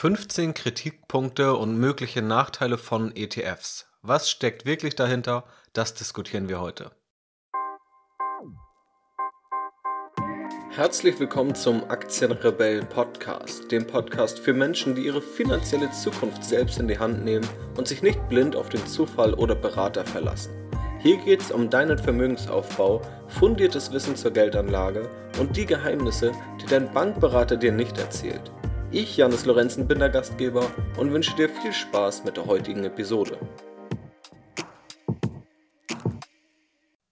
15 Kritikpunkte und mögliche Nachteile von ETFs. Was steckt wirklich dahinter? Das diskutieren wir heute. Herzlich willkommen zum Aktienrebellen Podcast, dem Podcast für Menschen, die ihre finanzielle Zukunft selbst in die Hand nehmen und sich nicht blind auf den Zufall oder Berater verlassen. Hier geht es um deinen Vermögensaufbau, fundiertes Wissen zur Geldanlage und die Geheimnisse, die dein Bankberater dir nicht erzählt. Ich, Janis Lorenzen, bin der Gastgeber und wünsche dir viel Spaß mit der heutigen Episode.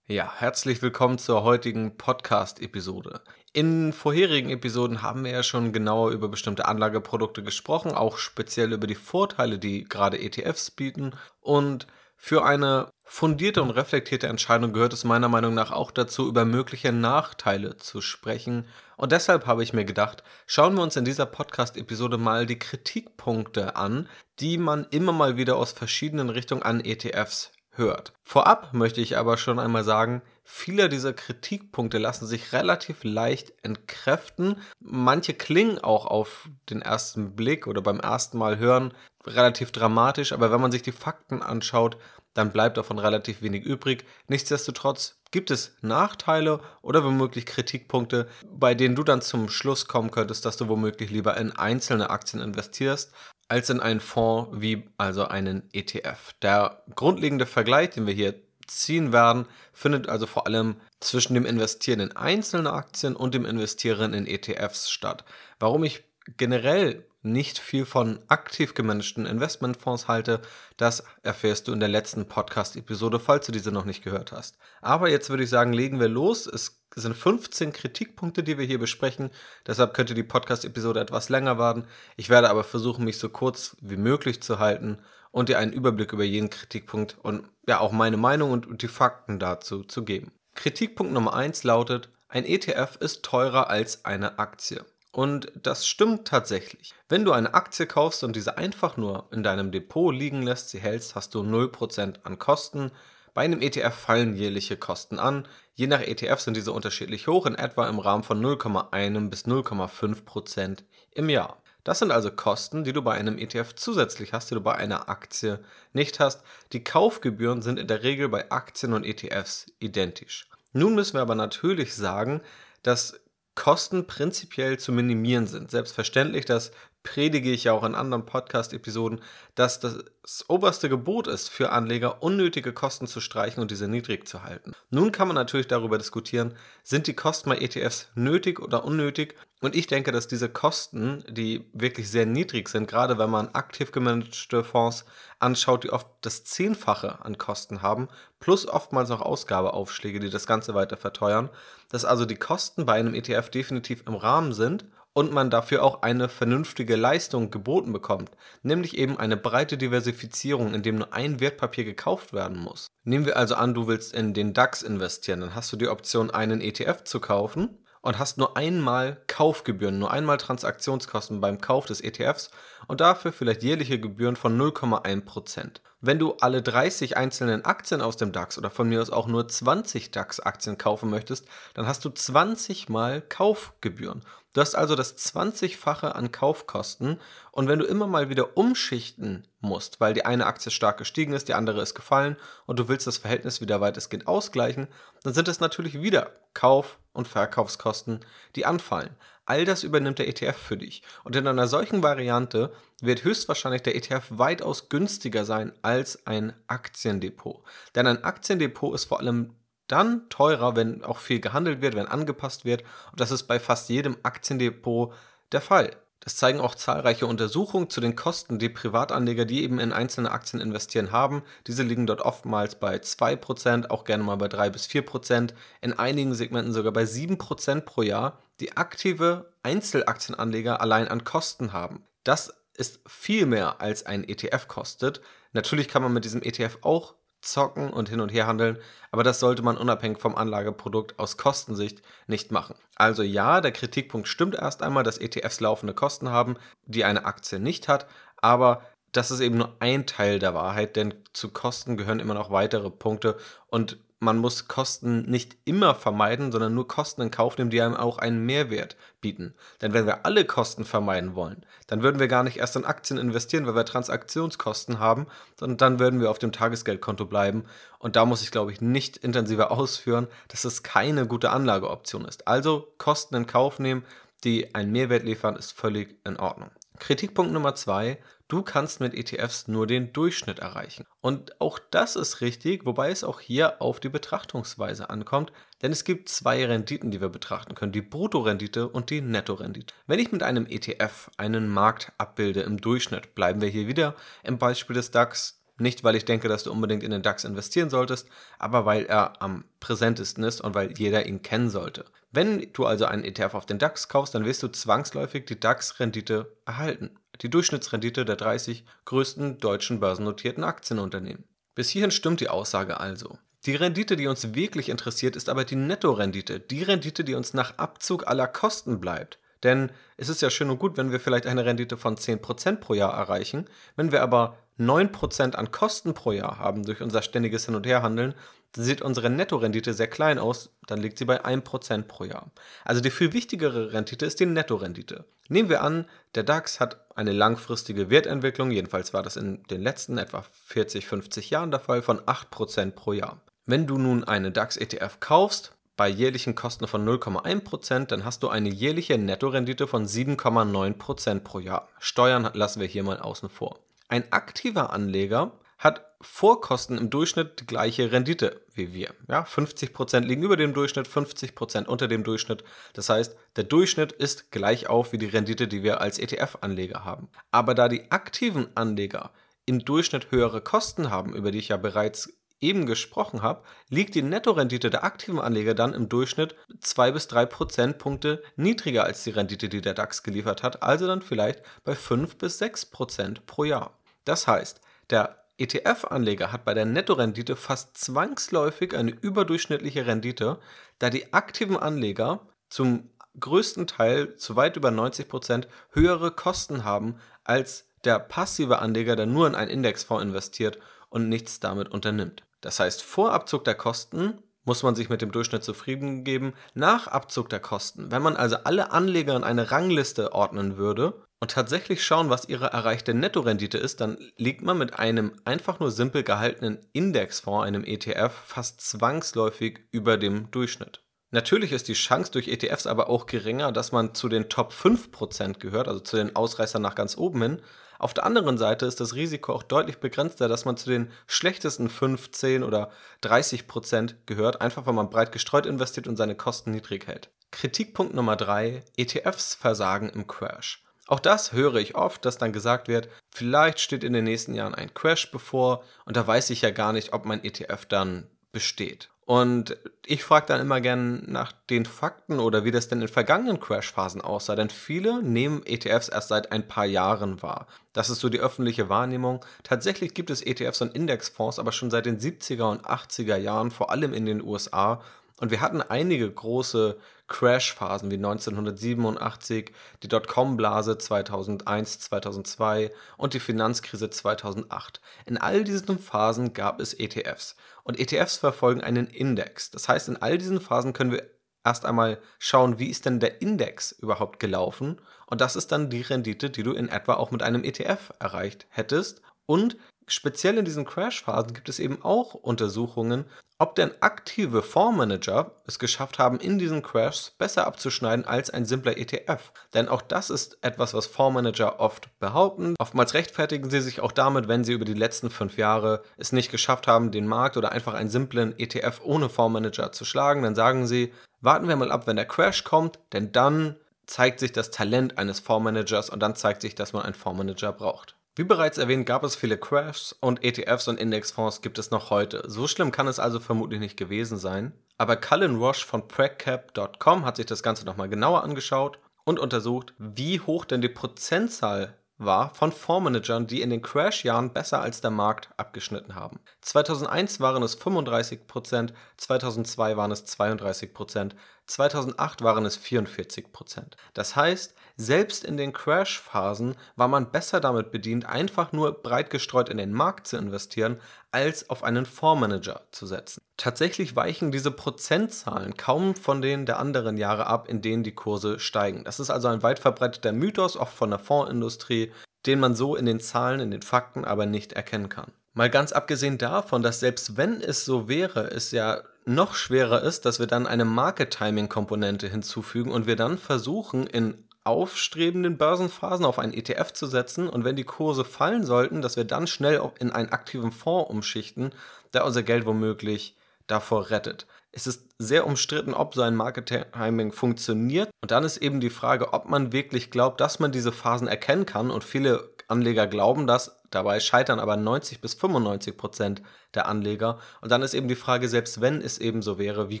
Ja, herzlich willkommen zur heutigen Podcast-Episode. In vorherigen Episoden haben wir ja schon genauer über bestimmte Anlageprodukte gesprochen, auch speziell über die Vorteile, die gerade ETFs bieten. Und für eine fundierte und reflektierte Entscheidung gehört es meiner Meinung nach auch dazu, über mögliche Nachteile zu sprechen. Und deshalb habe ich mir gedacht, schauen wir uns in dieser Podcast-Episode mal die Kritikpunkte an, die man immer mal wieder aus verschiedenen Richtungen an ETFs hört. Vorab möchte ich aber schon einmal sagen, viele dieser Kritikpunkte lassen sich relativ leicht entkräften. Manche klingen auch auf den ersten Blick oder beim ersten Mal hören relativ dramatisch, aber wenn man sich die Fakten anschaut, dann bleibt davon relativ wenig übrig. Nichtsdestotrotz gibt es Nachteile oder womöglich Kritikpunkte, bei denen du dann zum Schluss kommen könntest, dass du womöglich lieber in einzelne Aktien investierst, als in einen Fonds wie also einen ETF. Der grundlegende Vergleich, den wir hier ziehen werden, findet also vor allem zwischen dem Investieren in einzelne Aktien und dem Investieren in ETFs statt. Warum ich generell nicht viel von aktiv gemanagten Investmentfonds halte, das erfährst du in der letzten Podcast-Episode, falls du diese noch nicht gehört hast. Aber jetzt würde ich sagen, legen wir los. Es sind 15 Kritikpunkte, die wir hier besprechen. Deshalb könnte die Podcast-Episode etwas länger werden. Ich werde aber versuchen, mich so kurz wie möglich zu halten und dir einen Überblick über jeden Kritikpunkt und ja auch meine Meinung und die Fakten dazu zu geben. Kritikpunkt Nummer 1 lautet, ein ETF ist teurer als eine Aktie. Und das stimmt tatsächlich. Wenn du eine Aktie kaufst und diese einfach nur in deinem Depot liegen lässt, sie hältst, hast du 0% an Kosten. Bei einem ETF fallen jährliche Kosten an. Je nach ETF sind diese unterschiedlich hoch, in etwa im Rahmen von 0,1 bis 0,5% im Jahr. Das sind also Kosten, die du bei einem ETF zusätzlich hast, die du bei einer Aktie nicht hast. Die Kaufgebühren sind in der Regel bei Aktien und ETFs identisch. Nun müssen wir aber natürlich sagen, dass Kosten prinzipiell zu minimieren sind. Selbstverständlich, das predige ich ja auch in anderen Podcast-Episoden, dass das oberste Gebot ist, für Anleger unnötige Kosten zu streichen und diese niedrig zu halten. Nun kann man natürlich darüber diskutieren, sind die Kosten bei ETFs nötig oder unnötig? Und ich denke, dass diese Kosten, die wirklich sehr niedrig sind, gerade wenn man aktiv gemanagte Fonds anschaut, die oft das Zehnfache an Kosten haben, plus oftmals noch Ausgabeaufschläge, die das Ganze weiter verteuern, dass also die Kosten bei einem ETF definitiv im Rahmen sind und man dafür auch eine vernünftige Leistung geboten bekommt, nämlich eben eine breite Diversifizierung, in dem nur ein Wertpapier gekauft werden muss. Nehmen wir also an, du willst in den DAX investieren, dann hast du die Option, einen ETF zu kaufen und hast nur einmal Kaufgebühren, nur einmal Transaktionskosten beim Kauf des ETFs und dafür vielleicht jährliche Gebühren von 0,1%. Wenn du alle 30 einzelnen Aktien aus dem DAX oder von mir aus auch nur 20 DAX-Aktien kaufen möchtest, dann hast du 20 mal Kaufgebühren. Du hast also das 20-fache an Kaufkosten und wenn du immer mal wieder umschichten musst, weil die eine Aktie stark gestiegen ist, die andere ist gefallen und du willst das Verhältnis wieder weitestgehend ausgleichen, dann sind es natürlich wieder Kauf- und Verkaufskosten, die anfallen. All das übernimmt der ETF für dich. Und in einer solchen Variante wird höchstwahrscheinlich der ETF weitaus günstiger sein als ein Aktiendepot. Denn ein Aktiendepot ist vor allem dann teurer, wenn auch viel gehandelt wird, wenn angepasst wird. Und das ist bei fast jedem Aktiendepot der Fall. Das zeigen auch zahlreiche Untersuchungen zu den Kosten, die Privatanleger, die eben in einzelne Aktien investieren, haben. Diese liegen dort oftmals bei 2%, auch gerne mal bei 3 bis 4%, in einigen Segmenten sogar bei 7% pro Jahr, die aktive Einzelaktienanleger allein an Kosten haben. Das ist viel mehr als ein ETF kostet. Natürlich kann man mit diesem ETF auch zocken und hin und her handeln, aber das sollte man unabhängig vom Anlageprodukt aus Kostensicht nicht machen. Also ja, der Kritikpunkt stimmt erst einmal, dass ETFs laufende Kosten haben, die eine Aktie nicht hat, aber das ist eben nur ein Teil der Wahrheit, denn zu Kosten gehören immer noch weitere Punkte und man muss Kosten nicht immer vermeiden, sondern nur Kosten in Kauf nehmen, die einem auch einen Mehrwert bieten. Denn wenn wir alle Kosten vermeiden wollen, dann würden wir gar nicht erst in Aktien investieren, weil wir Transaktionskosten haben, sondern dann würden wir auf dem Tagesgeldkonto bleiben. Und da muss ich, glaube ich, nicht intensiver ausführen, dass es keine gute Anlageoption ist. Also Kosten in Kauf nehmen, die einen Mehrwert liefern, ist völlig in Ordnung. Kritikpunkt Nummer zwei, du kannst mit ETFs nur den Durchschnitt erreichen. Und auch das ist richtig, wobei es auch hier auf die Betrachtungsweise ankommt, denn es gibt zwei Renditen, die wir betrachten können, die Bruttorendite und die Nettorendite. Wenn ich mit einem ETF einen Markt abbilde im Durchschnitt, bleiben wir hier wieder im Beispiel des DAX, nicht, weil ich denke, dass du unbedingt in den DAX investieren solltest, aber weil er am präsentesten ist und weil jeder ihn kennen sollte. Wenn du also einen ETF auf den DAX kaufst, dann wirst du zwangsläufig die DAX-Rendite erhalten. Die Durchschnittsrendite der 30 größten deutschen börsennotierten Aktienunternehmen. Bis hierhin stimmt die Aussage also. Die Rendite, die uns wirklich interessiert, ist aber die Nettorendite, die Rendite, die uns nach Abzug aller Kosten bleibt. Denn es ist ja schön und gut, wenn wir vielleicht eine Rendite von 10% pro Jahr erreichen. Wenn wir aber 9% an Kosten pro Jahr haben durch unser ständiges Hin- und Herhandeln, sieht unsere Nettorendite sehr klein aus, dann liegt sie bei 1% pro Jahr. Also die viel wichtigere Rendite ist die Nettorendite. Nehmen wir an, der DAX hat eine langfristige Wertentwicklung, jedenfalls war das in den letzten etwa 40, 50 Jahren der Fall, von 8% pro Jahr. Wenn du nun eine DAX-ETF kaufst, bei jährlichen Kosten von 0,1%, dann hast du eine jährliche Nettorendite von 7,9% pro Jahr. Steuern lassen wir hier mal außen vor. Ein aktiver Anleger hat vor Kosten im Durchschnitt die gleiche Rendite wie wir. Ja, 50% liegen über dem Durchschnitt, 50% unter dem Durchschnitt. Das heißt, der Durchschnitt ist gleich auf wie die Rendite, die wir als ETF-Anleger haben. Aber da die aktiven Anleger im Durchschnitt höhere Kosten haben, über die ich ja bereits eben gesprochen habe, liegt die Nettorendite der aktiven Anleger dann im Durchschnitt 2 bis 3 Prozentpunkte niedriger als die Rendite, die der DAX geliefert hat, also dann vielleicht bei 5 bis 6 Prozent pro Jahr. Das heißt, der ETF-Anleger hat bei der Nettorendite fast zwangsläufig eine überdurchschnittliche Rendite, da die aktiven Anleger zum größten Teil zu weit über 90 Prozent höhere Kosten haben als der passive Anleger, der nur in einen Indexfonds investiert und nichts damit unternimmt. Das heißt, vor Abzug der Kosten muss man sich mit dem Durchschnitt zufrieden geben. Nach Abzug der Kosten, wenn man also alle Anleger in eine Rangliste ordnen würde und tatsächlich schauen, was ihre erreichte Nettorendite ist, dann liegt man mit einem einfach nur simpel gehaltenen Indexfonds, einem ETF, fast zwangsläufig über dem Durchschnitt. Natürlich ist die Chance durch ETFs aber auch geringer, dass man zu den Top 5% gehört, also zu den Ausreißern nach ganz oben hin. Auf der anderen Seite ist das Risiko auch deutlich begrenzter, dass man zu den schlechtesten 15 oder 30 Prozent gehört, einfach weil man breit gestreut investiert und seine Kosten niedrig hält. Kritikpunkt Nummer 3. ETFs versagen im Crash. Auch das höre ich oft, dass dann gesagt wird, vielleicht steht in den nächsten Jahren ein Crash bevor und da weiß ich ja gar nicht, ob mein ETF dann besteht. Und ich frage dann immer gern nach den Fakten oder wie das denn in vergangenen Crashphasen aussah, denn viele nehmen ETFs erst seit ein paar Jahren wahr. Das ist so die öffentliche Wahrnehmung. Tatsächlich gibt es ETFs und Indexfonds aber schon seit den 70er und 80er Jahren, vor allem in den USA. Und wir hatten einige große Crash-Phasen wie 1987, die Dotcom-Blase 2001, 2002 und die Finanzkrise 2008. In all diesen Phasen gab es ETFs. Und ETFs verfolgen einen Index. Das heißt, in all diesen Phasen können wir erst einmal schauen, wie ist denn der Index überhaupt gelaufen. Und das ist dann die Rendite, die du in etwa auch mit einem ETF erreicht hättest. Und speziell in diesen Crash-Phasen gibt es eben auch Untersuchungen, ob denn aktive Fondsmanager es geschafft haben, in diesen Crashs besser abzuschneiden als ein simpler ETF. Denn auch das ist etwas, was Fondsmanager oft behaupten. Oftmals rechtfertigen sie sich auch damit, wenn sie über die letzten fünf Jahre es nicht geschafft haben, den Markt oder einfach einen simplen ETF ohne Fondsmanager zu schlagen. Dann sagen sie, warten wir mal ab, wenn der Crash kommt, denn dann zeigt sich das Talent eines Fondsmanagers und dann zeigt sich, dass man einen Fondsmanager braucht. Wie bereits erwähnt, gab es viele Crashs und ETFs und Indexfonds gibt es noch heute. So schlimm kann es also vermutlich nicht gewesen sein. Aber Cullen Roche von Pragcap.com hat sich das Ganze nochmal genauer angeschaut und untersucht, wie hoch denn die Prozentzahl war von Fondsmanagern, die in den Crash-Jahren besser als der Markt abgeschnitten haben. 2001 waren es 35%, 2002 waren es 32%, 2008 waren es 44 Prozent. Das heißt, selbst in den Crash-Phasen war man besser damit bedient, einfach nur breit gestreut in den Markt zu investieren, als auf einen Fondsmanager zu setzen. Tatsächlich weichen diese Prozentzahlen kaum von denen der anderen Jahre ab, in denen die Kurse steigen. Das ist also ein weit verbreiteter Mythos, oft von der Fondsindustrie, den man so in den Zahlen, in den Fakten aber nicht erkennen kann. Mal ganz abgesehen davon, dass selbst wenn es so wäre, es ja noch schwerer ist, dass wir dann eine Market Timing Komponente hinzufügen und wir dann versuchen in aufstrebenden Börsenphasen auf einen ETF zu setzen und wenn die Kurse fallen sollten, dass wir dann schnell in einen aktiven Fonds umschichten, der unser Geld womöglich davor rettet. Es ist sehr umstritten, ob so ein Market Timing funktioniert. Und dann ist eben die Frage, ob man wirklich glaubt, dass man diese Phasen erkennen kann. Und viele Anleger glauben das, dabei scheitern aber 90 bis 95 Prozent der Anleger. Und dann ist eben die Frage, selbst wenn es eben so wäre, wie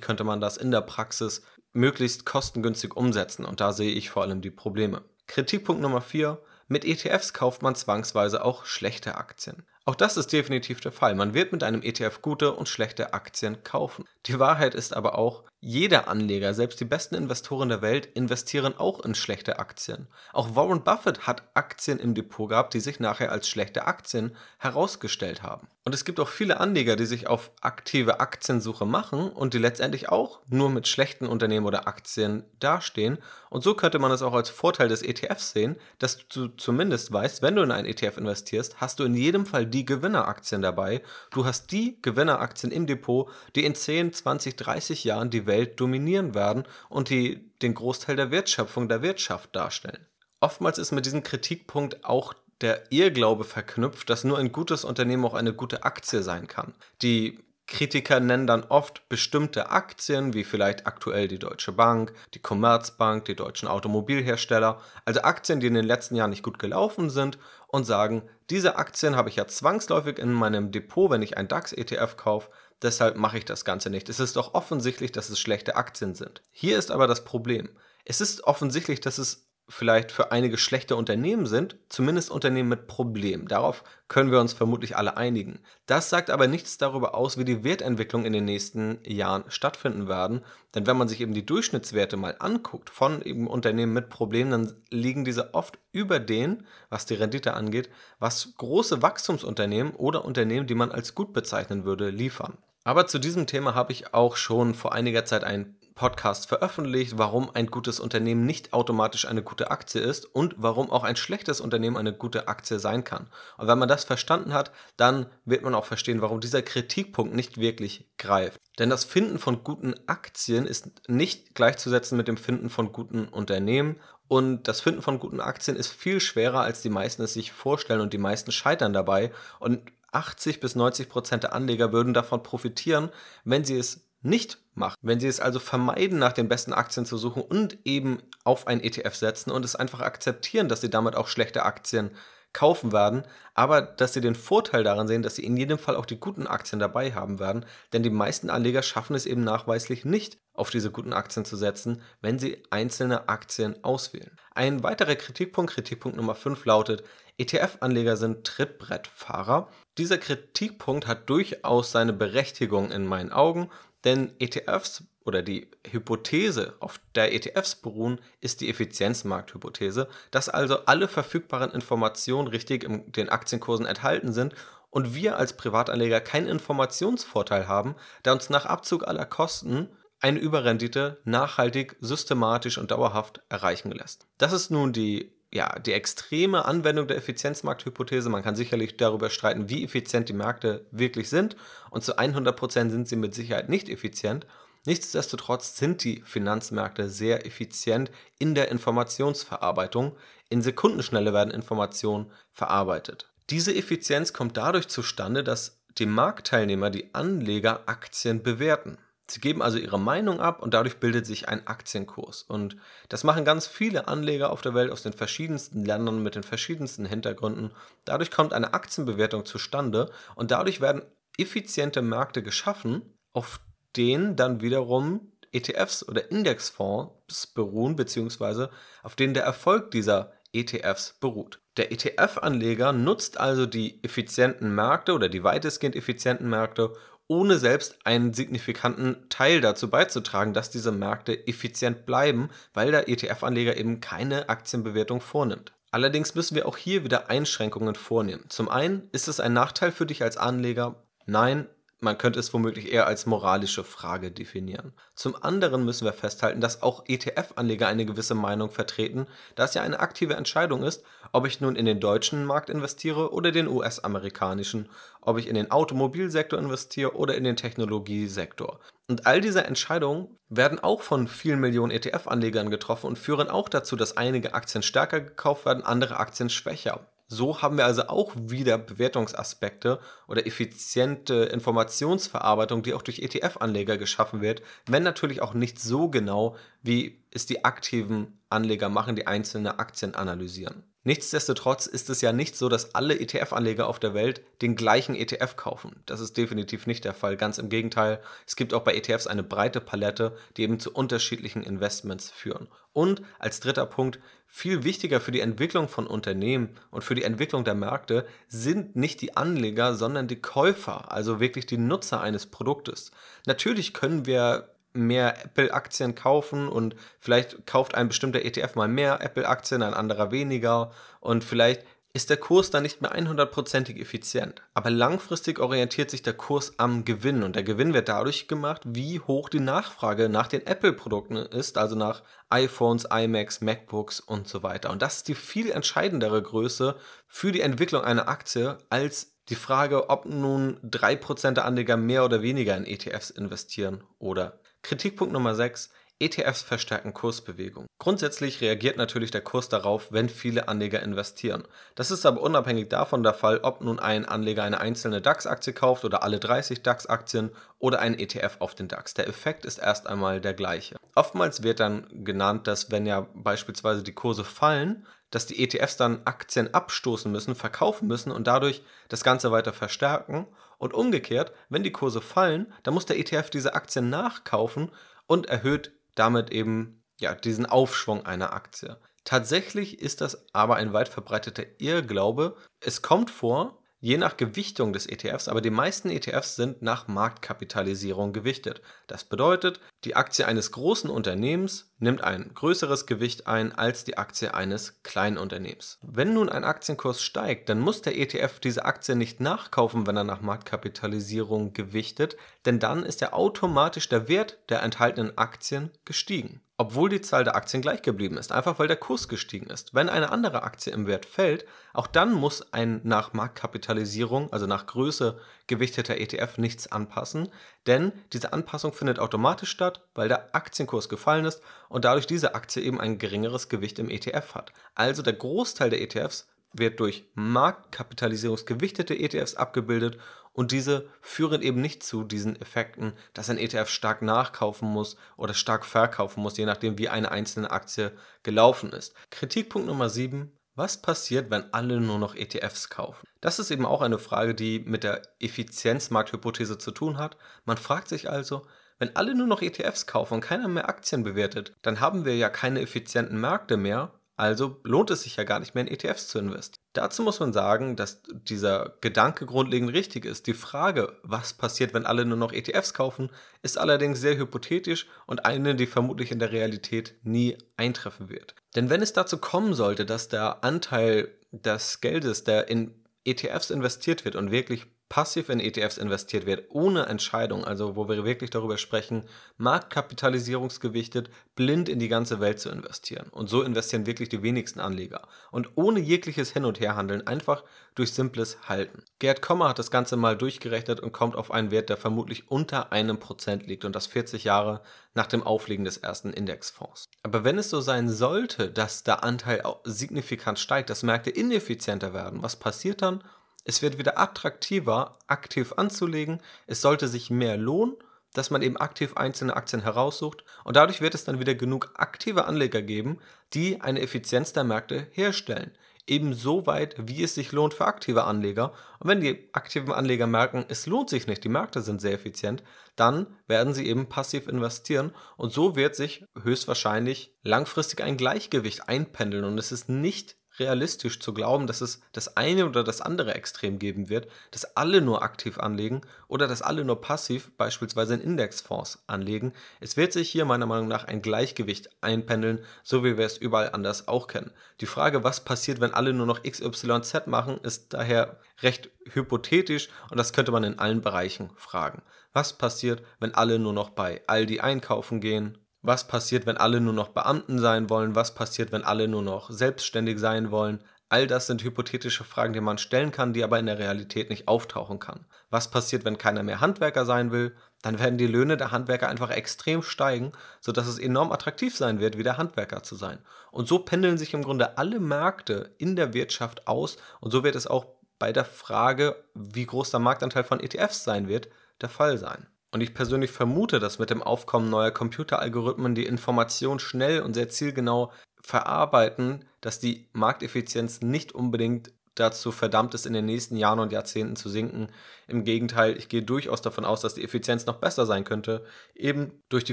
könnte man das in der Praxis möglichst kostengünstig umsetzen. Und da sehe ich vor allem die Probleme. Kritikpunkt Nummer 4. Mit ETFs kauft man zwangsweise auch schlechte Aktien. Auch das ist definitiv der Fall. Man wird mit einem ETF gute und schlechte Aktien kaufen. Die Wahrheit ist aber auch, jeder Anleger, selbst die besten Investoren der Welt, investieren auch in schlechte Aktien. Auch Warren Buffett hat Aktien im Depot gehabt, die sich nachher als schlechte Aktien herausgestellt haben. Und es gibt auch viele Anleger, die sich auf aktive Aktiensuche machen und die letztendlich auch nur mit schlechten Unternehmen oder Aktien dastehen. Und so könnte man es auch als Vorteil des ETFs sehen, dass du zumindest weißt, wenn du in einen ETF investierst, hast du in jedem Fall die Gewinneraktien dabei. Du hast die Gewinneraktien im Depot, die in 10, 20, 30 Jahren die Welt dominieren werden und die den Großteil der Wertschöpfung der Wirtschaft darstellen. Oftmals ist mit diesem Kritikpunkt auch der Irrglaube verknüpft, dass nur ein gutes Unternehmen auch eine gute Aktie sein kann. Die Kritiker nennen dann oft bestimmte Aktien, wie vielleicht aktuell die Deutsche Bank, die Commerzbank, die deutschen Automobilhersteller, also Aktien, die in den letzten Jahren nicht gut gelaufen sind und sagen, diese Aktien habe ich ja zwangsläufig in meinem Depot, wenn ich ein DAX-ETF kaufe, deshalb mache ich das Ganze nicht. Es ist doch offensichtlich, dass es schlechte Aktien sind. Hier ist aber das Problem. Es ist offensichtlich, dass es vielleicht für einige schlechte Unternehmen sind, zumindest Unternehmen mit Problemen. Darauf können wir uns vermutlich alle einigen. Das sagt aber nichts darüber aus, wie die Wertentwicklung in den nächsten Jahren stattfinden werden. Denn wenn man sich eben die Durchschnittswerte mal anguckt von eben Unternehmen mit Problemen, dann liegen diese oft über den, was die Rendite angeht, was große Wachstumsunternehmen oder Unternehmen, die man als gut bezeichnen würde, liefern. Aber zu diesem Thema habe ich auch schon vor einiger Zeit ein Podcast veröffentlicht, warum ein gutes Unternehmen nicht automatisch eine gute Aktie ist und warum auch ein schlechtes Unternehmen eine gute Aktie sein kann. Und wenn man das verstanden hat, dann wird man auch verstehen, warum dieser Kritikpunkt nicht wirklich greift. Denn das Finden von guten Aktien ist nicht gleichzusetzen mit dem Finden von guten Unternehmen und das Finden von guten Aktien ist viel schwerer, als die meisten es sich vorstellen und die meisten scheitern dabei. Und 80 bis 90 Prozent der Anleger würden davon profitieren, wenn sie es nicht machen. Wenn Sie es also vermeiden, nach den besten Aktien zu suchen und eben auf ein ETF setzen und es einfach akzeptieren, dass Sie damit auch schlechte Aktien kaufen werden, aber dass sie den Vorteil daran sehen, dass sie in jedem Fall auch die guten Aktien dabei haben werden, denn die meisten Anleger schaffen es eben nachweislich nicht, auf diese guten Aktien zu setzen, wenn sie einzelne Aktien auswählen. Ein weiterer Kritikpunkt, Kritikpunkt Nummer 5 lautet, ETF-Anleger sind Trittbrettfahrer. Dieser Kritikpunkt hat durchaus seine Berechtigung in meinen Augen denn ETFs oder die Hypothese, auf der ETFs beruhen, ist die Effizienzmarkthypothese, dass also alle verfügbaren Informationen richtig in den Aktienkursen enthalten sind und wir als Privatanleger keinen Informationsvorteil haben, der uns nach Abzug aller Kosten eine Überrendite nachhaltig, systematisch und dauerhaft erreichen lässt. Das ist nun die ja, die extreme Anwendung der Effizienzmarkthypothese. Man kann sicherlich darüber streiten, wie effizient die Märkte wirklich sind. Und zu 100% sind sie mit Sicherheit nicht effizient. Nichtsdestotrotz sind die Finanzmärkte sehr effizient in der Informationsverarbeitung. In Sekundenschnelle werden Informationen verarbeitet. Diese Effizienz kommt dadurch zustande, dass die Marktteilnehmer, die Anleger Aktien bewerten. Sie geben also ihre Meinung ab und dadurch bildet sich ein Aktienkurs. Und das machen ganz viele Anleger auf der Welt aus den verschiedensten Ländern mit den verschiedensten Hintergründen. Dadurch kommt eine Aktienbewertung zustande und dadurch werden effiziente Märkte geschaffen, auf denen dann wiederum ETFs oder Indexfonds beruhen, beziehungsweise auf denen der Erfolg dieser ETFs beruht. Der ETF-Anleger nutzt also die effizienten Märkte oder die weitestgehend effizienten Märkte, ohne selbst einen signifikanten Teil dazu beizutragen, dass diese Märkte effizient bleiben, weil der ETF-Anleger eben keine Aktienbewertung vornimmt. Allerdings müssen wir auch hier wieder Einschränkungen vornehmen. Zum einen ist es ein Nachteil für dich als Anleger? Nein, man könnte es womöglich eher als moralische Frage definieren. Zum anderen müssen wir festhalten, dass auch ETF-Anleger eine gewisse Meinung vertreten, da es ja eine aktive Entscheidung ist, ob ich nun in den deutschen Markt investiere oder den US-amerikanischen, ob ich in den Automobilsektor investiere oder in den Technologiesektor. Und all diese Entscheidungen werden auch von vielen Millionen ETF-Anlegern getroffen und führen auch dazu, dass einige Aktien stärker gekauft werden, andere Aktien schwächer. So haben wir also auch wieder Bewertungsaspekte oder effiziente Informationsverarbeitung, die auch durch ETF-Anleger geschaffen wird, wenn natürlich auch nicht so genau, wie es die aktiven Anleger machen, die einzelne Aktien analysieren. Nichtsdestotrotz ist es ja nicht so, dass alle ETF-Anleger auf der Welt den gleichen ETF kaufen. Das ist definitiv nicht der Fall. Ganz im Gegenteil, es gibt auch bei ETFs eine breite Palette, die eben zu unterschiedlichen Investments führen. Und als dritter Punkt, viel wichtiger für die Entwicklung von Unternehmen und für die Entwicklung der Märkte sind nicht die Anleger, sondern die Käufer, also wirklich die Nutzer eines Produktes. Natürlich können wir mehr Apple-Aktien kaufen und vielleicht kauft ein bestimmter ETF mal mehr Apple-Aktien, ein anderer weniger und vielleicht ist der Kurs dann nicht mehr 100%ig effizient. Aber langfristig orientiert sich der Kurs am Gewinn und der Gewinn wird dadurch gemacht, wie hoch die Nachfrage nach den Apple-Produkten ist, also nach iPhones, iMacs, MacBooks und so weiter. Und das ist die viel entscheidendere Größe für die Entwicklung einer Aktie als die Frage, ob nun 3% der Anleger mehr oder weniger in ETFs investieren oder Kritikpunkt Nummer 6. ETFs verstärken Kursbewegung. Grundsätzlich reagiert natürlich der Kurs darauf, wenn viele Anleger investieren. Das ist aber unabhängig davon der Fall, ob nun ein Anleger eine einzelne DAX-Aktie kauft oder alle 30 DAX-Aktien oder einen ETF auf den DAX. Der Effekt ist erst einmal der gleiche. Oftmals wird dann genannt, dass wenn ja beispielsweise die Kurse fallen, dass die ETFs dann Aktien abstoßen müssen, verkaufen müssen und dadurch das Ganze weiter verstärken und umgekehrt, wenn die Kurse fallen, dann muss der ETF diese Aktien nachkaufen und erhöht damit eben ja, diesen Aufschwung einer Aktie. Tatsächlich ist das aber ein weit verbreiteter Irrglaube. Es kommt vor, je nach Gewichtung des ETFs, aber die meisten ETFs sind nach Marktkapitalisierung gewichtet. Das bedeutet, die Aktie eines großen Unternehmens nimmt ein größeres Gewicht ein als die Aktie eines kleinen Unternehmens. Wenn nun ein Aktienkurs steigt, dann muss der ETF diese Aktie nicht nachkaufen, wenn er nach Marktkapitalisierung gewichtet, denn dann ist ja automatisch der Wert der enthaltenen Aktien gestiegen obwohl die Zahl der Aktien gleich geblieben ist, einfach weil der Kurs gestiegen ist. Wenn eine andere Aktie im Wert fällt, auch dann muss ein nach Marktkapitalisierung, also nach Größe gewichteter ETF nichts anpassen, denn diese Anpassung findet automatisch statt, weil der Aktienkurs gefallen ist und dadurch diese Aktie eben ein geringeres Gewicht im ETF hat. Also der Großteil der ETFs wird durch marktkapitalisierungsgewichtete ETFs abgebildet und diese führen eben nicht zu diesen Effekten, dass ein ETF stark nachkaufen muss oder stark verkaufen muss, je nachdem wie eine einzelne Aktie gelaufen ist. Kritikpunkt Nummer 7. Was passiert, wenn alle nur noch ETFs kaufen? Das ist eben auch eine Frage, die mit der Effizienzmarkthypothese zu tun hat. Man fragt sich also, wenn alle nur noch ETFs kaufen und keiner mehr Aktien bewertet, dann haben wir ja keine effizienten Märkte mehr also lohnt es sich ja gar nicht mehr in ETFs zu investieren. Dazu muss man sagen, dass dieser Gedanke grundlegend richtig ist. Die Frage, was passiert, wenn alle nur noch ETFs kaufen, ist allerdings sehr hypothetisch und eine, die vermutlich in der Realität nie eintreffen wird. Denn wenn es dazu kommen sollte, dass der Anteil des Geldes, der in ETFs investiert wird und wirklich passiv in ETFs investiert wird, ohne Entscheidung, also wo wir wirklich darüber sprechen, marktkapitalisierungsgewichtet blind in die ganze Welt zu investieren. Und so investieren wirklich die wenigsten Anleger. Und ohne jegliches Hin- und Herhandeln, einfach durch simples Halten. Gerd Kommer hat das Ganze mal durchgerechnet und kommt auf einen Wert, der vermutlich unter einem Prozent liegt und das 40 Jahre nach dem Auflegen des ersten Indexfonds. Aber wenn es so sein sollte, dass der Anteil signifikant steigt, dass Märkte ineffizienter werden, was passiert dann? Es wird wieder attraktiver, aktiv anzulegen. Es sollte sich mehr lohnen, dass man eben aktiv einzelne Aktien heraussucht. Und dadurch wird es dann wieder genug aktive Anleger geben, die eine Effizienz der Märkte herstellen. Eben so weit, wie es sich lohnt für aktive Anleger. Und wenn die aktiven Anleger merken, es lohnt sich nicht, die Märkte sind sehr effizient, dann werden sie eben passiv investieren. Und so wird sich höchstwahrscheinlich langfristig ein Gleichgewicht einpendeln. Und es ist nicht realistisch zu glauben, dass es das eine oder das andere Extrem geben wird, dass alle nur aktiv anlegen oder dass alle nur passiv beispielsweise in Indexfonds anlegen. Es wird sich hier meiner Meinung nach ein Gleichgewicht einpendeln, so wie wir es überall anders auch kennen. Die Frage, was passiert, wenn alle nur noch XYZ machen, ist daher recht hypothetisch und das könnte man in allen Bereichen fragen. Was passiert, wenn alle nur noch bei Aldi einkaufen gehen was passiert, wenn alle nur noch Beamten sein wollen? Was passiert, wenn alle nur noch selbstständig sein wollen? All das sind hypothetische Fragen, die man stellen kann, die aber in der Realität nicht auftauchen kann. Was passiert, wenn keiner mehr Handwerker sein will? Dann werden die Löhne der Handwerker einfach extrem steigen, sodass es enorm attraktiv sein wird, wieder Handwerker zu sein. Und so pendeln sich im Grunde alle Märkte in der Wirtschaft aus und so wird es auch bei der Frage, wie groß der Marktanteil von ETFs sein wird, der Fall sein. Und ich persönlich vermute, dass mit dem Aufkommen neuer Computeralgorithmen die Information schnell und sehr zielgenau verarbeiten, dass die Markteffizienz nicht unbedingt dazu verdammt ist, in den nächsten Jahren und Jahrzehnten zu sinken. Im Gegenteil, ich gehe durchaus davon aus, dass die Effizienz noch besser sein könnte, eben durch die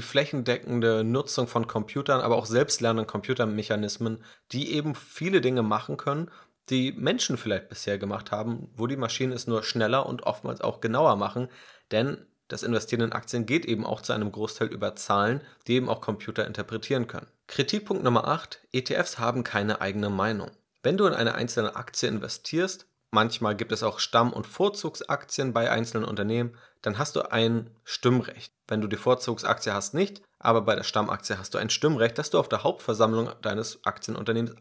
flächendeckende Nutzung von Computern, aber auch selbstlernenden Computermechanismen, die eben viele Dinge machen können, die Menschen vielleicht bisher gemacht haben, wo die Maschinen es nur schneller und oftmals auch genauer machen. Denn das Investieren in Aktien geht eben auch zu einem Großteil über Zahlen, die eben auch Computer interpretieren können. Kritikpunkt Nummer 8. ETFs haben keine eigene Meinung. Wenn du in eine einzelne Aktie investierst, manchmal gibt es auch Stamm- und Vorzugsaktien bei einzelnen Unternehmen, dann hast du ein Stimmrecht. Wenn du die Vorzugsaktie hast, nicht, aber bei der Stammaktie hast du ein Stimmrecht, das du auf der Hauptversammlung deines Aktienunternehmens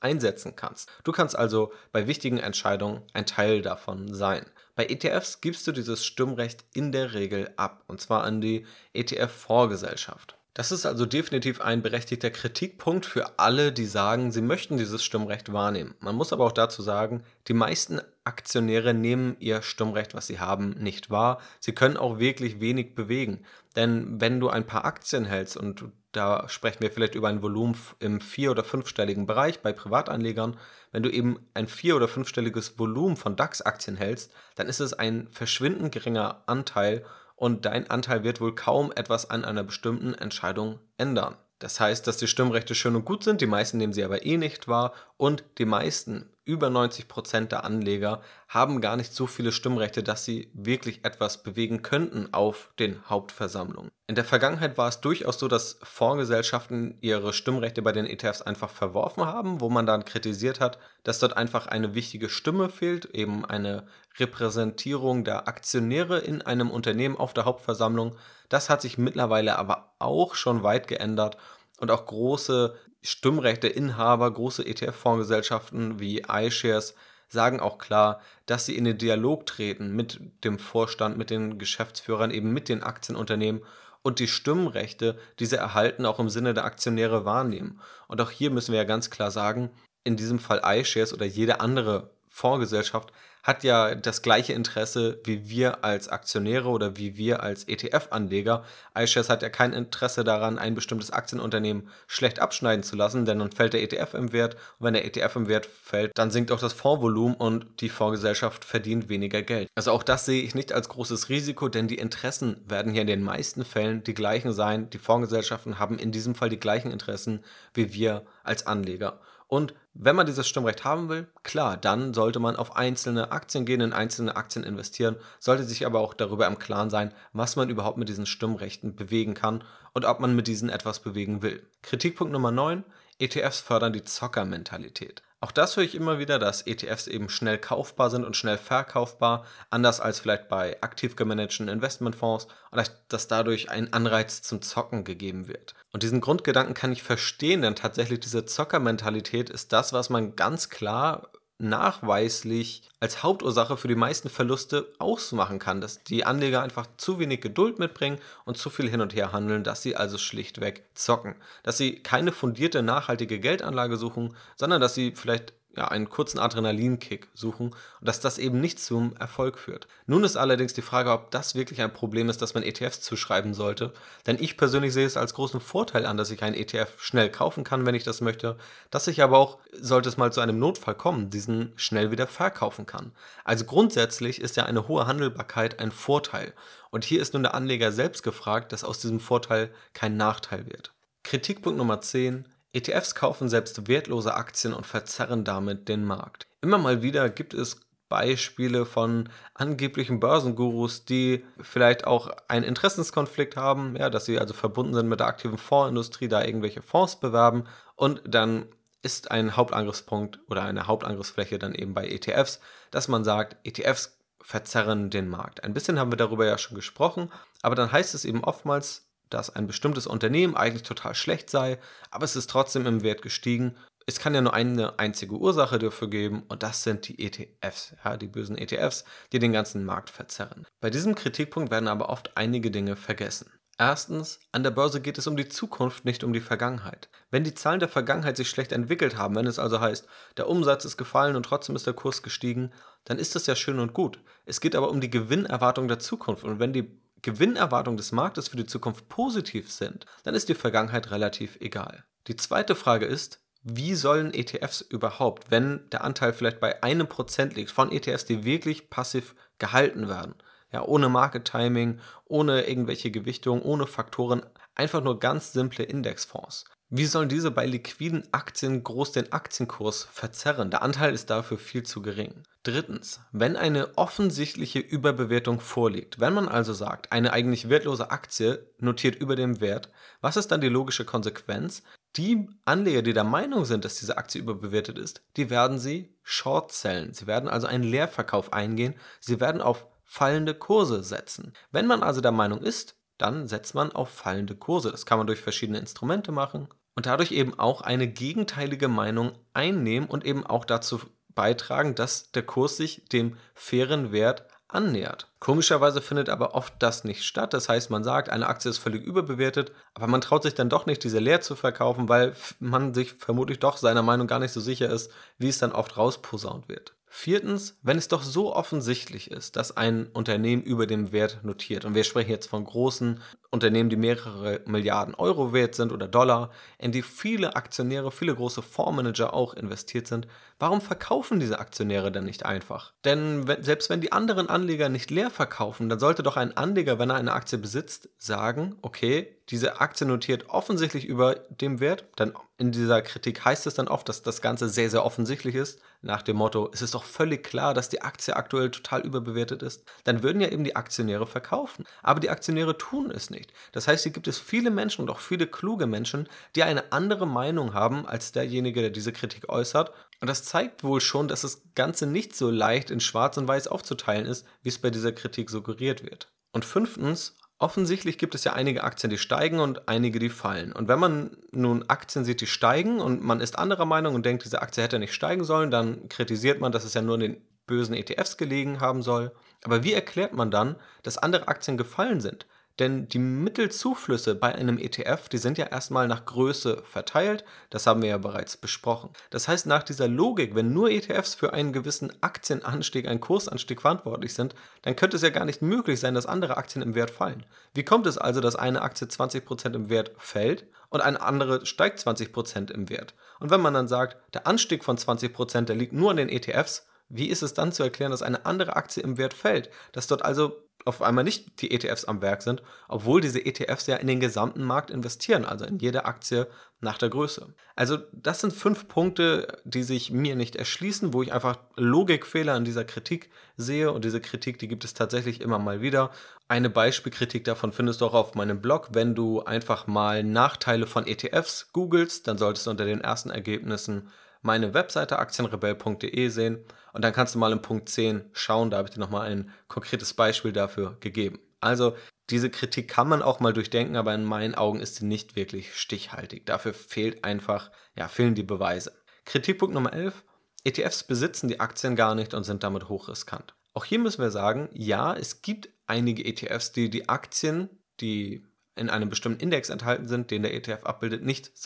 einsetzen kannst. Du kannst also bei wichtigen Entscheidungen ein Teil davon sein. Bei ETFs gibst du dieses Stimmrecht in der Regel ab, und zwar an die ETF-Vorgesellschaft. Das ist also definitiv ein berechtigter Kritikpunkt für alle, die sagen, sie möchten dieses Stimmrecht wahrnehmen. Man muss aber auch dazu sagen, die meisten Aktionäre nehmen ihr Stimmrecht, was sie haben, nicht wahr. Sie können auch wirklich wenig bewegen. Denn wenn du ein paar Aktien hältst und da sprechen wir vielleicht über ein Volumen im vier- oder fünfstelligen Bereich bei Privatanlegern, wenn du eben ein vier- oder fünfstelliges Volumen von DAX-Aktien hältst, dann ist es ein verschwindend geringer Anteil und dein Anteil wird wohl kaum etwas an einer bestimmten Entscheidung ändern. Das heißt, dass die Stimmrechte schön und gut sind, die meisten nehmen sie aber eh nicht wahr und die meisten über 90 Prozent der Anleger haben gar nicht so viele Stimmrechte, dass sie wirklich etwas bewegen könnten auf den Hauptversammlungen. In der Vergangenheit war es durchaus so, dass Fondsgesellschaften ihre Stimmrechte bei den ETFs einfach verworfen haben, wo man dann kritisiert hat, dass dort einfach eine wichtige Stimme fehlt, eben eine Repräsentierung der Aktionäre in einem Unternehmen auf der Hauptversammlung. Das hat sich mittlerweile aber auch schon weit geändert und auch große Stimmrechteinhaber, große ETF-Fondsgesellschaften wie iShares sagen auch klar, dass sie in den Dialog treten mit dem Vorstand, mit den Geschäftsführern, eben mit den Aktienunternehmen und die Stimmrechte, die sie erhalten, auch im Sinne der Aktionäre wahrnehmen. Und auch hier müssen wir ja ganz klar sagen, in diesem Fall iShares oder jede andere Fondsgesellschaft hat ja das gleiche Interesse wie wir als Aktionäre oder wie wir als ETF-Anleger. iShares hat ja kein Interesse daran, ein bestimmtes Aktienunternehmen schlecht abschneiden zu lassen, denn dann fällt der ETF im Wert und wenn der ETF im Wert fällt, dann sinkt auch das Fondsvolumen und die Fondsgesellschaft verdient weniger Geld. Also auch das sehe ich nicht als großes Risiko, denn die Interessen werden hier in den meisten Fällen die gleichen sein. Die Fondsgesellschaften haben in diesem Fall die gleichen Interessen wie wir als Anleger. Und wenn man dieses Stimmrecht haben will, klar, dann sollte man auf einzelne Aktien gehen, in einzelne Aktien investieren, sollte sich aber auch darüber im Klaren sein, was man überhaupt mit diesen Stimmrechten bewegen kann und ob man mit diesen etwas bewegen will. Kritikpunkt Nummer 9. ETFs fördern die Zockermentalität. Auch das höre ich immer wieder, dass ETFs eben schnell kaufbar sind und schnell verkaufbar, anders als vielleicht bei aktiv gemanagten Investmentfonds und dass dadurch ein Anreiz zum Zocken gegeben wird. Und diesen Grundgedanken kann ich verstehen, denn tatsächlich diese Zockermentalität ist das, was man ganz klar nachweislich als Hauptursache für die meisten Verluste ausmachen kann, dass die Anleger einfach zu wenig Geduld mitbringen und zu viel hin und her handeln, dass sie also schlichtweg zocken, dass sie keine fundierte nachhaltige Geldanlage suchen, sondern dass sie vielleicht ja, einen kurzen Adrenalinkick suchen und dass das eben nicht zum Erfolg führt. Nun ist allerdings die Frage, ob das wirklich ein Problem ist, das man ETFs zuschreiben sollte. Denn ich persönlich sehe es als großen Vorteil an, dass ich einen ETF schnell kaufen kann, wenn ich das möchte, dass ich aber auch, sollte es mal zu einem Notfall kommen, diesen schnell wieder verkaufen kann. Also grundsätzlich ist ja eine hohe Handelbarkeit ein Vorteil. Und hier ist nun der Anleger selbst gefragt, dass aus diesem Vorteil kein Nachteil wird. Kritikpunkt Nummer 10. ETFs kaufen selbst wertlose Aktien und verzerren damit den Markt. Immer mal wieder gibt es Beispiele von angeblichen Börsengurus, die vielleicht auch einen Interessenskonflikt haben, ja, dass sie also verbunden sind mit der aktiven Fondsindustrie, da irgendwelche Fonds bewerben und dann ist ein Hauptangriffspunkt oder eine Hauptangriffsfläche dann eben bei ETFs, dass man sagt, ETFs verzerren den Markt. Ein bisschen haben wir darüber ja schon gesprochen, aber dann heißt es eben oftmals, dass ein bestimmtes Unternehmen eigentlich total schlecht sei, aber es ist trotzdem im Wert gestiegen es kann ja nur eine einzige Ursache dafür geben und das sind die ETFs, ja, die bösen ETFs, die den ganzen Markt verzerren. Bei diesem Kritikpunkt werden aber oft einige Dinge vergessen. Erstens, an der Börse geht es um die Zukunft, nicht um die Vergangenheit. Wenn die Zahlen der Vergangenheit sich schlecht entwickelt haben, wenn es also heißt, der Umsatz ist gefallen und trotzdem ist der Kurs gestiegen, dann ist das ja schön und gut. Es geht aber um die Gewinnerwartung der Zukunft und wenn die Gewinnerwartungen des Marktes für die Zukunft positiv sind, dann ist die Vergangenheit relativ egal. Die zweite Frage ist, wie sollen ETFs überhaupt, wenn der Anteil vielleicht bei einem Prozent liegt, von ETFs, die wirklich passiv gehalten werden, ja, ohne Market Timing, ohne irgendwelche Gewichtungen, ohne Faktoren, einfach nur ganz simple Indexfonds. Wie sollen diese bei liquiden Aktien groß den Aktienkurs verzerren? Der Anteil ist dafür viel zu gering. Drittens, wenn eine offensichtliche Überbewertung vorliegt, wenn man also sagt, eine eigentlich wertlose Aktie notiert über dem Wert, was ist dann die logische Konsequenz? Die Anleger, die der Meinung sind, dass diese Aktie überbewertet ist, die werden sie short sellen. Sie werden also einen Leerverkauf eingehen. Sie werden auf fallende Kurse setzen. Wenn man also der Meinung ist, dann setzt man auf fallende Kurse. Das kann man durch verschiedene Instrumente machen und dadurch eben auch eine gegenteilige Meinung einnehmen und eben auch dazu beitragen, dass der Kurs sich dem fairen Wert annähert. Komischerweise findet aber oft das nicht statt. Das heißt, man sagt, eine Aktie ist völlig überbewertet, aber man traut sich dann doch nicht, diese leer zu verkaufen, weil man sich vermutlich doch seiner Meinung gar nicht so sicher ist, wie es dann oft rausposaunt wird. Viertens, wenn es doch so offensichtlich ist, dass ein Unternehmen über dem Wert notiert, und wir sprechen jetzt von großen Unternehmen, die mehrere Milliarden Euro wert sind oder Dollar, in die viele Aktionäre, viele große Fondsmanager auch investiert sind, warum verkaufen diese Aktionäre denn nicht einfach? Denn wenn, selbst wenn die anderen Anleger nicht leer verkaufen, dann sollte doch ein Anleger, wenn er eine Aktie besitzt, sagen, okay, diese Aktie notiert offensichtlich über dem Wert. Dann in dieser Kritik heißt es dann oft, dass das Ganze sehr, sehr offensichtlich ist. Nach dem Motto, es ist doch völlig klar, dass die Aktie aktuell total überbewertet ist. Dann würden ja eben die Aktionäre verkaufen. Aber die Aktionäre tun es nicht. Das heißt, hier gibt es viele Menschen und auch viele kluge Menschen, die eine andere Meinung haben als derjenige, der diese Kritik äußert. Und das zeigt wohl schon, dass das Ganze nicht so leicht in Schwarz und Weiß aufzuteilen ist, wie es bei dieser Kritik suggeriert wird. Und fünftens, Offensichtlich gibt es ja einige Aktien, die steigen und einige, die fallen. Und wenn man nun Aktien sieht, die steigen und man ist anderer Meinung und denkt, diese Aktie hätte nicht steigen sollen, dann kritisiert man, dass es ja nur in den bösen ETFs gelegen haben soll. Aber wie erklärt man dann, dass andere Aktien gefallen sind? Denn die Mittelzuflüsse bei einem ETF, die sind ja erstmal nach Größe verteilt. Das haben wir ja bereits besprochen. Das heißt, nach dieser Logik, wenn nur ETFs für einen gewissen Aktienanstieg, einen Kursanstieg verantwortlich sind, dann könnte es ja gar nicht möglich sein, dass andere Aktien im Wert fallen. Wie kommt es also, dass eine Aktie 20% im Wert fällt und eine andere steigt 20% im Wert? Und wenn man dann sagt, der Anstieg von 20%, der liegt nur an den ETFs, wie ist es dann zu erklären, dass eine andere Aktie im Wert fällt? Dass dort also auf einmal nicht die ETFs am Werk sind, obwohl diese ETFs ja in den gesamten Markt investieren, also in jede Aktie nach der Größe. Also das sind fünf Punkte, die sich mir nicht erschließen, wo ich einfach Logikfehler in dieser Kritik sehe und diese Kritik, die gibt es tatsächlich immer mal wieder. Eine Beispielkritik davon findest du auch auf meinem Blog. Wenn du einfach mal Nachteile von ETFs googelst, dann solltest du unter den ersten Ergebnissen meine Webseite aktienrebell.de sehen und dann kannst du mal im Punkt 10 schauen, da habe ich dir nochmal ein konkretes Beispiel dafür gegeben. Also diese Kritik kann man auch mal durchdenken, aber in meinen Augen ist sie nicht wirklich stichhaltig. Dafür fehlt einfach, ja, fehlen die Beweise. Kritikpunkt Nummer 11. ETFs besitzen die Aktien gar nicht und sind damit hochriskant. Auch hier müssen wir sagen, ja, es gibt einige ETFs, die die Aktien, die in einem bestimmten Index enthalten sind, den der ETF abbildet, nicht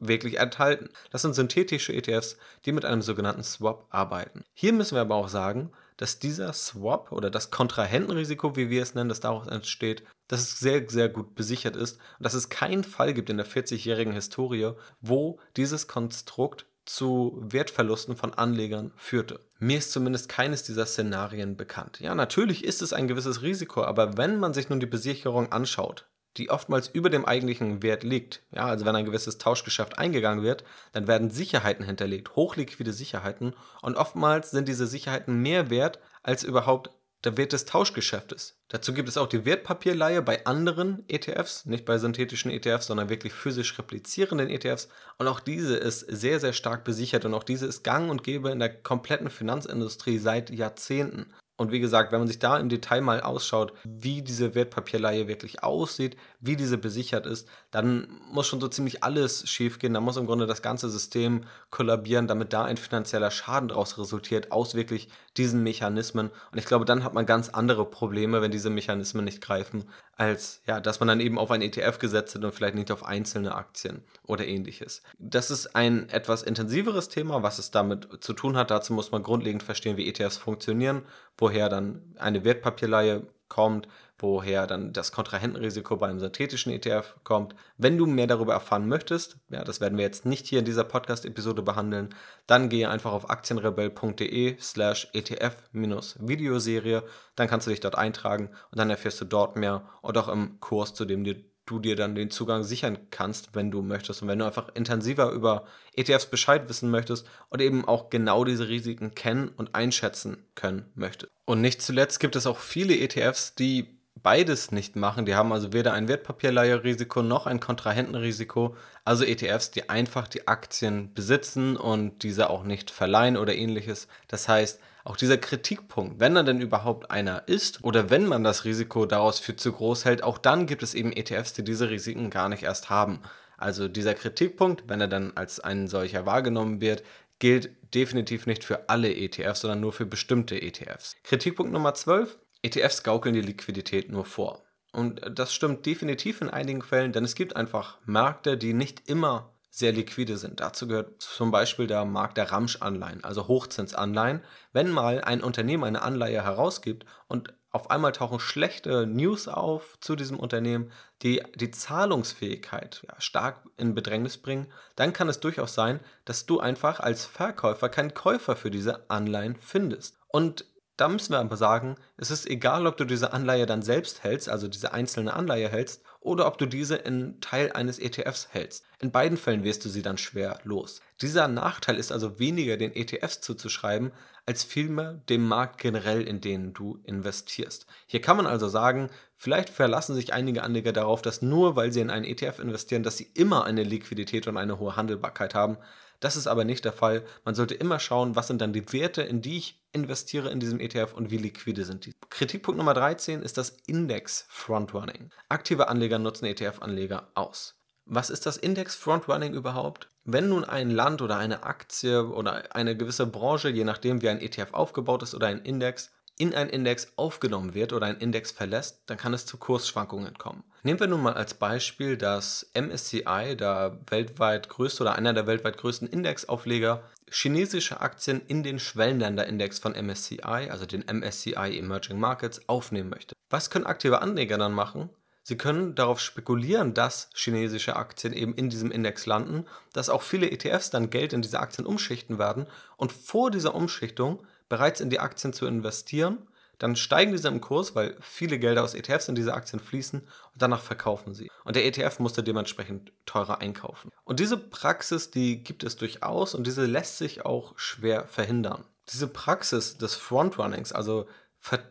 wirklich enthalten. Das sind synthetische ETFs, die mit einem sogenannten Swap arbeiten. Hier müssen wir aber auch sagen, dass dieser Swap oder das Kontrahentenrisiko, wie wir es nennen, das daraus entsteht, dass es sehr, sehr gut besichert ist und dass es keinen Fall gibt in der 40-jährigen Historie, wo dieses Konstrukt zu Wertverlusten von Anlegern führte. Mir ist zumindest keines dieser Szenarien bekannt. Ja, natürlich ist es ein gewisses Risiko, aber wenn man sich nun die Besicherung anschaut, die oftmals über dem eigentlichen Wert liegt. Ja, also wenn ein gewisses Tauschgeschäft eingegangen wird, dann werden Sicherheiten hinterlegt, hochliquide Sicherheiten und oftmals sind diese Sicherheiten mehr wert als überhaupt der Wert des Tauschgeschäftes. Dazu gibt es auch die Wertpapierleihe bei anderen ETFs, nicht bei synthetischen ETFs, sondern wirklich physisch replizierenden ETFs. Und auch diese ist sehr, sehr stark besichert und auch diese ist gang und gäbe in der kompletten Finanzindustrie seit Jahrzehnten. Und wie gesagt, wenn man sich da im Detail mal ausschaut, wie diese Wertpapierleihe wirklich aussieht, wie diese besichert ist, dann muss schon so ziemlich alles schiefgehen. Da muss im Grunde das ganze System kollabieren, damit da ein finanzieller Schaden daraus resultiert, aus wirklich diesen Mechanismen. Und ich glaube, dann hat man ganz andere Probleme, wenn diese Mechanismen nicht greifen, als ja, dass man dann eben auf ein ETF gesetzt hat und vielleicht nicht auf einzelne Aktien oder ähnliches. Das ist ein etwas intensiveres Thema, was es damit zu tun hat. Dazu muss man grundlegend verstehen, wie ETFs funktionieren, woher dann eine Wertpapierleihe kommt, woher dann das Kontrahentenrisiko bei einem synthetischen ETF kommt. Wenn du mehr darüber erfahren möchtest, ja, das werden wir jetzt nicht hier in dieser Podcast-Episode behandeln, dann gehe einfach auf aktienrebell.de slash ETF-Videoserie, dann kannst du dich dort eintragen und dann erfährst du dort mehr und auch im Kurs, zu dem du du dir dann den Zugang sichern kannst, wenn du möchtest. Und wenn du einfach intensiver über ETFs Bescheid wissen möchtest und eben auch genau diese Risiken kennen und einschätzen können möchtest. Und nicht zuletzt gibt es auch viele ETFs, die beides nicht machen. Die haben also weder ein Wertpapierleiherisiko noch ein Kontrahentenrisiko. Also ETFs, die einfach die Aktien besitzen und diese auch nicht verleihen oder ähnliches. Das heißt, auch dieser Kritikpunkt, wenn er denn überhaupt einer ist oder wenn man das Risiko daraus für zu groß hält, auch dann gibt es eben ETFs, die diese Risiken gar nicht erst haben. Also dieser Kritikpunkt, wenn er dann als ein solcher wahrgenommen wird, gilt definitiv nicht für alle ETFs, sondern nur für bestimmte ETFs. Kritikpunkt Nummer 12. ETFs gaukeln die Liquidität nur vor. Und das stimmt definitiv in einigen Fällen, denn es gibt einfach Märkte, die nicht immer sehr liquide sind. Dazu gehört zum Beispiel der Markt der Ramsch-Anleihen, also Hochzinsanleihen. Wenn mal ein Unternehmen eine Anleihe herausgibt und auf einmal tauchen schlechte News auf zu diesem Unternehmen, die die Zahlungsfähigkeit ja, stark in Bedrängnis bringen, dann kann es durchaus sein, dass du einfach als Verkäufer keinen Käufer für diese Anleihen findest. Und da müssen wir aber sagen, es ist egal, ob du diese Anleihe dann selbst hältst, also diese einzelne Anleihe hältst, oder ob du diese in Teil eines ETFs hältst. In beiden Fällen wirst du sie dann schwer los. Dieser Nachteil ist also weniger den ETFs zuzuschreiben, als vielmehr dem Markt generell, in den du investierst. Hier kann man also sagen, vielleicht verlassen sich einige Anleger darauf, dass nur weil sie in einen ETF investieren, dass sie immer eine Liquidität und eine hohe Handelbarkeit haben. Das ist aber nicht der Fall. Man sollte immer schauen, was sind dann die Werte, in die ich investiere in diesem ETF und wie liquide sind die. Kritikpunkt Nummer 13 ist das Index Frontrunning. Aktive Anleger nutzen ETF-Anleger aus. Was ist das Index Frontrunning überhaupt? Wenn nun ein Land oder eine Aktie oder eine gewisse Branche, je nachdem wie ein ETF aufgebaut ist oder ein Index, in ein Index aufgenommen wird oder ein Index verlässt, dann kann es zu Kursschwankungen kommen. Nehmen wir nun mal als Beispiel das MSCI, der weltweit größte oder einer der weltweit größten Indexaufleger, chinesische Aktien in den Schwellenländerindex von MSCI, also den MSCI Emerging Markets, aufnehmen möchte. Was können aktive Anleger dann machen? Sie können darauf spekulieren, dass chinesische Aktien eben in diesem Index landen, dass auch viele ETFs dann Geld in diese Aktien umschichten werden und vor dieser Umschichtung bereits in die Aktien zu investieren. Dann steigen diese im Kurs, weil viele Gelder aus ETFs in diese Aktien fließen und danach verkaufen sie. Und der ETF musste dementsprechend teurer einkaufen. Und diese Praxis, die gibt es durchaus und diese lässt sich auch schwer verhindern. Diese Praxis des Frontrunnings, also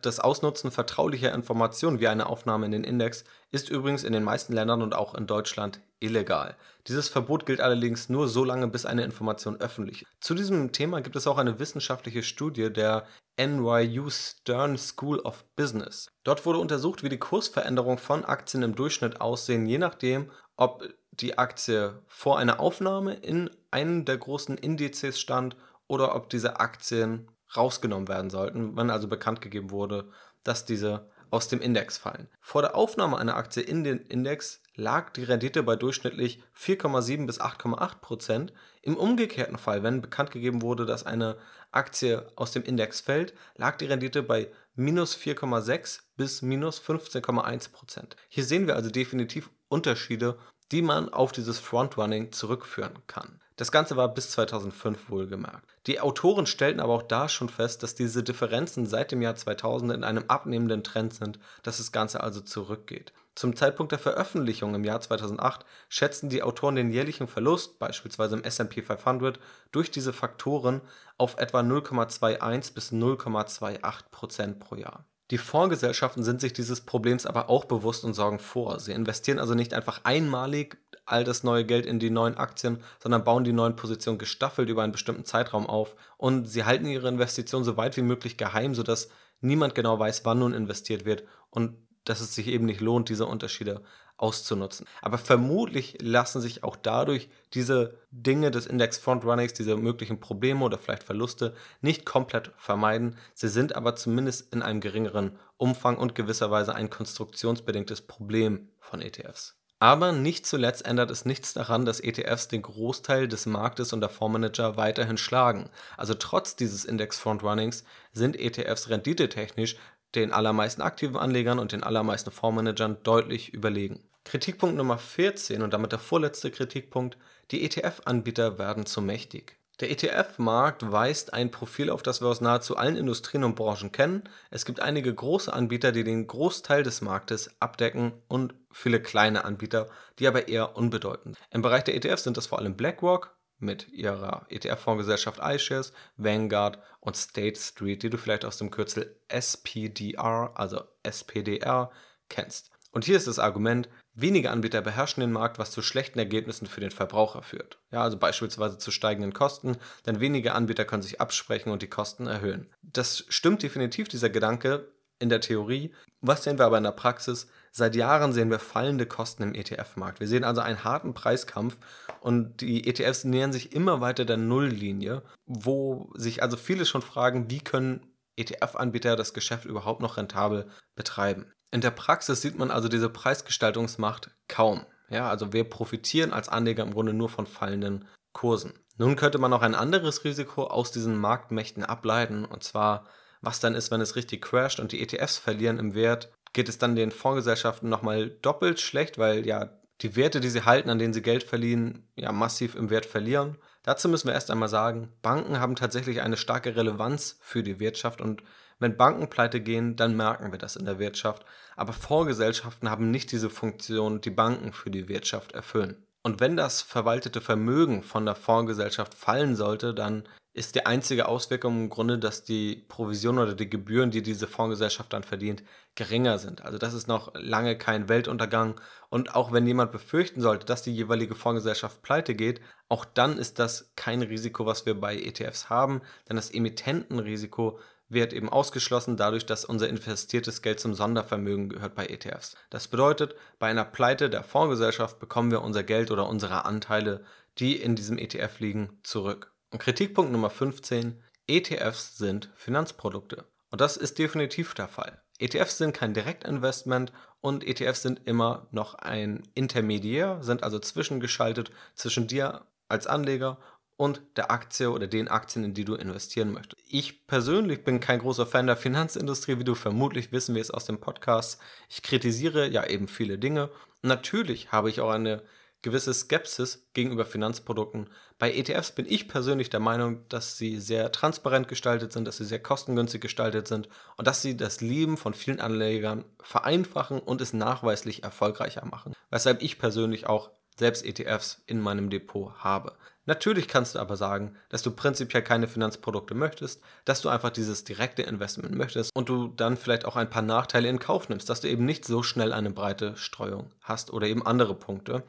das Ausnutzen vertraulicher Informationen wie eine Aufnahme in den Index ist übrigens in den meisten Ländern und auch in Deutschland illegal. Dieses Verbot gilt allerdings nur so lange, bis eine Information öffentlich ist. Zu diesem Thema gibt es auch eine wissenschaftliche Studie der NYU Stern School of Business. Dort wurde untersucht, wie die Kursveränderungen von Aktien im Durchschnitt aussehen, je nachdem, ob die Aktie vor einer Aufnahme in einen der großen Indizes stand oder ob diese Aktien rausgenommen werden sollten, wenn also bekannt gegeben wurde, dass diese aus dem Index fallen. Vor der Aufnahme einer Aktie in den Index lag die Rendite bei durchschnittlich 4,7 bis 8,8 Prozent. Im umgekehrten Fall, wenn bekannt gegeben wurde, dass eine Aktie aus dem Index fällt, lag die Rendite bei minus 4,6 bis minus 15,1 Prozent. Hier sehen wir also definitiv Unterschiede, die man auf dieses Frontrunning zurückführen kann. Das Ganze war bis 2005 wohlgemerkt. Die Autoren stellten aber auch da schon fest, dass diese Differenzen seit dem Jahr 2000 in einem abnehmenden Trend sind, dass das Ganze also zurückgeht. Zum Zeitpunkt der Veröffentlichung im Jahr 2008 schätzten die Autoren den jährlichen Verlust, beispielsweise im S&P 500, durch diese Faktoren auf etwa 0,21 bis 0,28 Prozent pro Jahr. Die Fondsgesellschaften sind sich dieses Problems aber auch bewusst und sorgen vor. Sie investieren also nicht einfach einmalig all das neue Geld in die neuen Aktien, sondern bauen die neuen Positionen gestaffelt über einen bestimmten Zeitraum auf und sie halten ihre Investitionen so weit wie möglich geheim, sodass niemand genau weiß, wann nun investiert wird und dass es sich eben nicht lohnt, diese Unterschiede auszunutzen. Aber vermutlich lassen sich auch dadurch diese Dinge des Index Frontrunnings, diese möglichen Probleme oder vielleicht Verluste nicht komplett vermeiden. Sie sind aber zumindest in einem geringeren Umfang und gewisserweise ein konstruktionsbedingtes Problem von ETFs. Aber nicht zuletzt ändert es nichts daran, dass ETFs den Großteil des Marktes und der Fondsmanager weiterhin schlagen. Also trotz dieses Index Frontrunnings sind ETFs renditetechnisch den allermeisten aktiven Anlegern und den allermeisten Fondsmanagern deutlich überlegen. Kritikpunkt Nummer 14 und damit der vorletzte Kritikpunkt, die ETF-Anbieter werden zu mächtig. Der ETF-Markt weist ein Profil auf, das wir aus nahezu allen Industrien und Branchen kennen. Es gibt einige große Anbieter, die den Großteil des Marktes abdecken und viele kleine Anbieter, die aber eher unbedeutend. sind. Im Bereich der ETFs sind das vor allem BlackRock mit ihrer ETF-Fondsgesellschaft iShares, Vanguard und State Street, die du vielleicht aus dem Kürzel SPDR, also SPDR, kennst. Und hier ist das Argument, wenige Anbieter beherrschen den Markt, was zu schlechten Ergebnissen für den Verbraucher führt. Ja, also beispielsweise zu steigenden Kosten, denn wenige Anbieter können sich absprechen und die Kosten erhöhen. Das stimmt definitiv, dieser Gedanke in der Theorie. Was sehen wir aber in der Praxis? Seit Jahren sehen wir fallende Kosten im ETF-Markt. Wir sehen also einen harten Preiskampf und die ETFs nähern sich immer weiter der Nulllinie, wo sich also viele schon fragen, wie können ETF-Anbieter das Geschäft überhaupt noch rentabel betreiben. In der Praxis sieht man also diese Preisgestaltungsmacht kaum. Ja, also wir profitieren als Anleger im Grunde nur von fallenden Kursen. Nun könnte man auch ein anderes Risiko aus diesen Marktmächten ableiten, und zwar, was dann ist, wenn es richtig crasht und die ETFs verlieren im Wert, geht es dann den Fondsgesellschaften nochmal doppelt schlecht, weil ja die Werte, die sie halten, an denen sie Geld verliehen, ja massiv im Wert verlieren. Dazu müssen wir erst einmal sagen, Banken haben tatsächlich eine starke Relevanz für die Wirtschaft und wenn Banken pleite gehen, dann merken wir das in der Wirtschaft. Aber Fondsgesellschaften haben nicht diese Funktion, die Banken für die Wirtschaft erfüllen. Und wenn das verwaltete Vermögen von der Fondsgesellschaft fallen sollte, dann ist die einzige Auswirkung im Grunde, dass die Provision oder die Gebühren, die diese Fondsgesellschaft dann verdient, geringer sind. Also das ist noch lange kein Weltuntergang. Und auch wenn jemand befürchten sollte, dass die jeweilige Fondsgesellschaft pleite geht, auch dann ist das kein Risiko, was wir bei ETFs haben, denn das Emittentenrisiko wird eben ausgeschlossen dadurch, dass unser investiertes Geld zum Sondervermögen gehört bei ETFs. Das bedeutet, bei einer Pleite der Fondsgesellschaft bekommen wir unser Geld oder unsere Anteile, die in diesem ETF liegen, zurück. Und Kritikpunkt Nummer 15, ETFs sind Finanzprodukte. Und das ist definitiv der Fall. ETFs sind kein Direktinvestment und ETFs sind immer noch ein Intermediär, sind also zwischengeschaltet zwischen dir als Anleger und der Aktie oder den Aktien, in die du investieren möchtest. Ich persönlich bin kein großer Fan der Finanzindustrie, wie du vermutlich wissen wirst aus dem Podcast. Ich kritisiere ja eben viele Dinge. Natürlich habe ich auch eine gewisse Skepsis gegenüber Finanzprodukten. Bei ETFs bin ich persönlich der Meinung, dass sie sehr transparent gestaltet sind, dass sie sehr kostengünstig gestaltet sind und dass sie das Leben von vielen Anlegern vereinfachen und es nachweislich erfolgreicher machen. Weshalb ich persönlich auch selbst ETFs in meinem Depot habe. Natürlich kannst du aber sagen, dass du prinzipiell keine Finanzprodukte möchtest, dass du einfach dieses direkte Investment möchtest und du dann vielleicht auch ein paar Nachteile in Kauf nimmst, dass du eben nicht so schnell eine breite Streuung hast oder eben andere Punkte,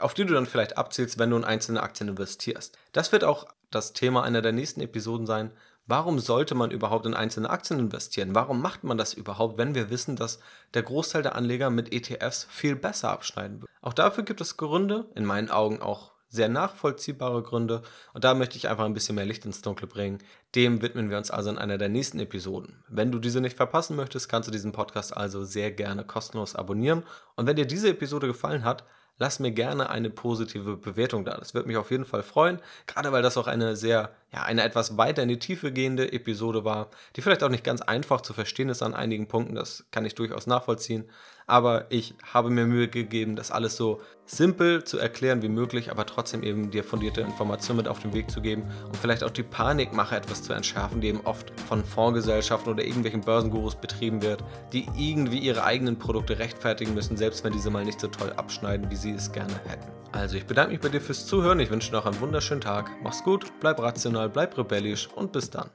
auf die du dann vielleicht abzielst, wenn du in einzelne Aktien investierst. Das wird auch das Thema einer der nächsten Episoden sein. Warum sollte man überhaupt in einzelne Aktien investieren? Warum macht man das überhaupt, wenn wir wissen, dass der Großteil der Anleger mit ETFs viel besser abschneiden wird? Auch dafür gibt es Gründe, in meinen Augen auch sehr nachvollziehbare Gründe und da möchte ich einfach ein bisschen mehr Licht ins Dunkle bringen. Dem widmen wir uns also in einer der nächsten Episoden. Wenn du diese nicht verpassen möchtest, kannst du diesen Podcast also sehr gerne kostenlos abonnieren und wenn dir diese Episode gefallen hat, lass mir gerne eine positive Bewertung da. Das würde mich auf jeden Fall freuen, gerade weil das auch eine sehr ja, eine etwas weiter in die Tiefe gehende Episode war, die vielleicht auch nicht ganz einfach zu verstehen ist an einigen Punkten, das kann ich durchaus nachvollziehen. Aber ich habe mir Mühe gegeben, das alles so simpel zu erklären wie möglich, aber trotzdem eben dir fundierte Informationen mit auf den Weg zu geben und vielleicht auch die Panikmache etwas zu entschärfen, die eben oft von Fondsgesellschaften oder irgendwelchen Börsengurus betrieben wird, die irgendwie ihre eigenen Produkte rechtfertigen müssen, selbst wenn diese mal nicht so toll abschneiden, wie sie es gerne hätten. Also ich bedanke mich bei dir fürs Zuhören, ich wünsche dir noch einen wunderschönen Tag, mach's gut, bleib rational, bleib rebellisch und bis dann.